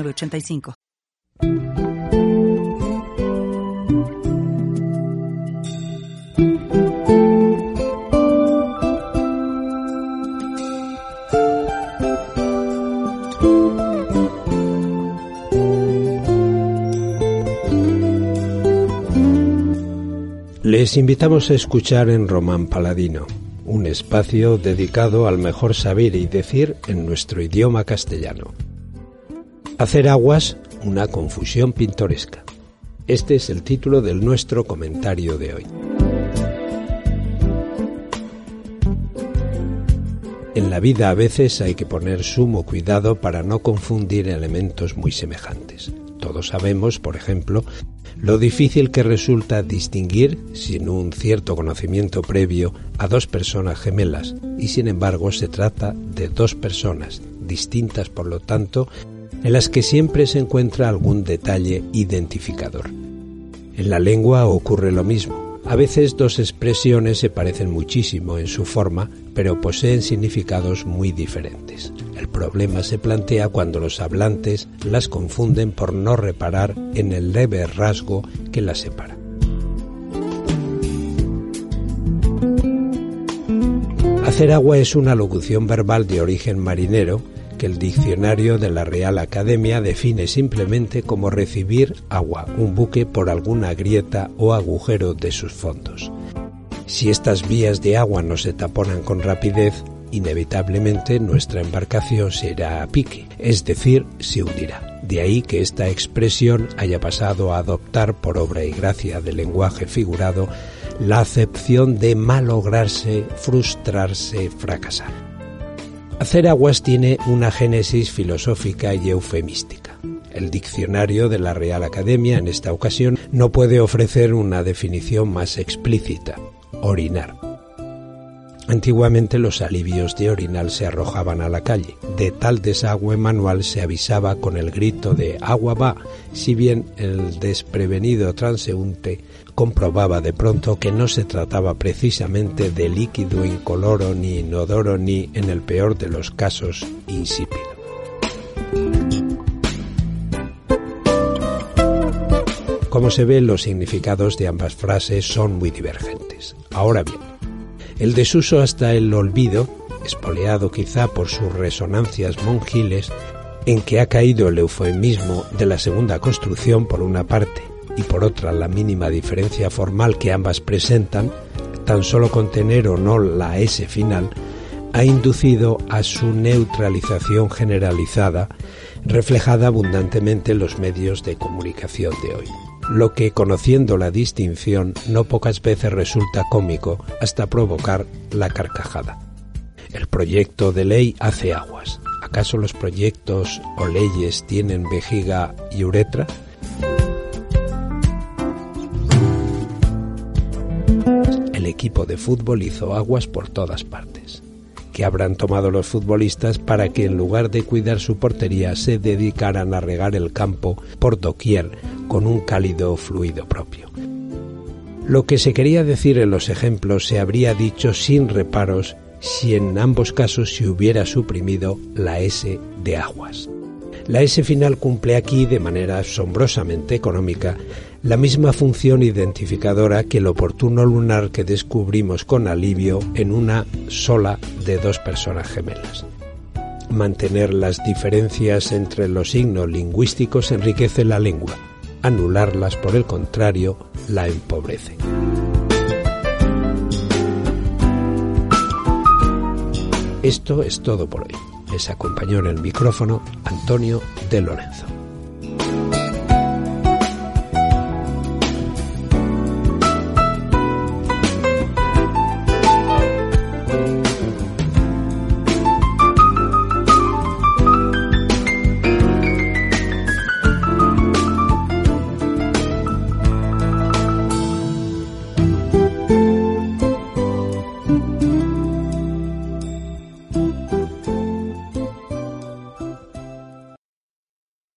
85 Les invitamos a escuchar en Román Paladino, un espacio dedicado al mejor saber y decir en nuestro idioma castellano. Hacer aguas, una confusión pintoresca. Este es el título de nuestro comentario de hoy. En la vida a veces hay que poner sumo cuidado para no confundir elementos muy semejantes. Todos sabemos, por ejemplo, lo difícil que resulta distinguir, sin un cierto conocimiento previo, a dos personas gemelas, y sin embargo se trata de dos personas, distintas por lo tanto, en las que siempre se encuentra algún detalle identificador. En la lengua ocurre lo mismo. A veces dos expresiones se parecen muchísimo en su forma, pero poseen significados muy diferentes. El problema se plantea cuando los hablantes las confunden por no reparar en el leve rasgo que las separa. Hacer agua es una locución verbal de origen marinero el diccionario de la Real Academia define simplemente como recibir agua, un buque por alguna grieta o agujero de sus fondos. Si estas vías de agua no se taponan con rapidez, inevitablemente nuestra embarcación se irá a pique, es decir, se hundirá. De ahí que esta expresión haya pasado a adoptar, por obra y gracia del lenguaje figurado, la acepción de malograrse, frustrarse, fracasar. Hacer aguas tiene una génesis filosófica y eufemística. El diccionario de la Real Academia en esta ocasión no puede ofrecer una definición más explícita. Orinar. Antiguamente los alivios de orinal se arrojaban a la calle. De tal desagüe manual se avisaba con el grito de agua va, si bien el desprevenido transeúnte comprobaba de pronto que no se trataba precisamente de líquido incoloro ni inodoro ni, en el peor de los casos, insípido. Como se ve, los significados de ambas frases son muy divergentes. Ahora bien, el desuso hasta el olvido, espoleado quizá por sus resonancias monjiles, en que ha caído el eufemismo de la segunda construcción por una parte y por otra la mínima diferencia formal que ambas presentan, tan solo con tener o no la S final, ha inducido a su neutralización generalizada, reflejada abundantemente en los medios de comunicación de hoy. Lo que, conociendo la distinción, no pocas veces resulta cómico hasta provocar la carcajada. El proyecto de ley hace aguas. ¿Acaso los proyectos o leyes tienen vejiga y uretra? equipo de fútbol hizo aguas por todas partes. Que habrán tomado los futbolistas para que en lugar de cuidar su portería se dedicaran a regar el campo por doquier con un cálido fluido propio? Lo que se quería decir en los ejemplos se habría dicho sin reparos si en ambos casos se hubiera suprimido la S de aguas. La S final cumple aquí de manera asombrosamente económica la misma función identificadora que el oportuno lunar que descubrimos con alivio en una sola de dos personas gemelas. Mantener las diferencias entre los signos lingüísticos enriquece la lengua, anularlas por el contrario la empobrece. Esto es todo por hoy. Les acompañó en el micrófono Antonio de Lorenzo.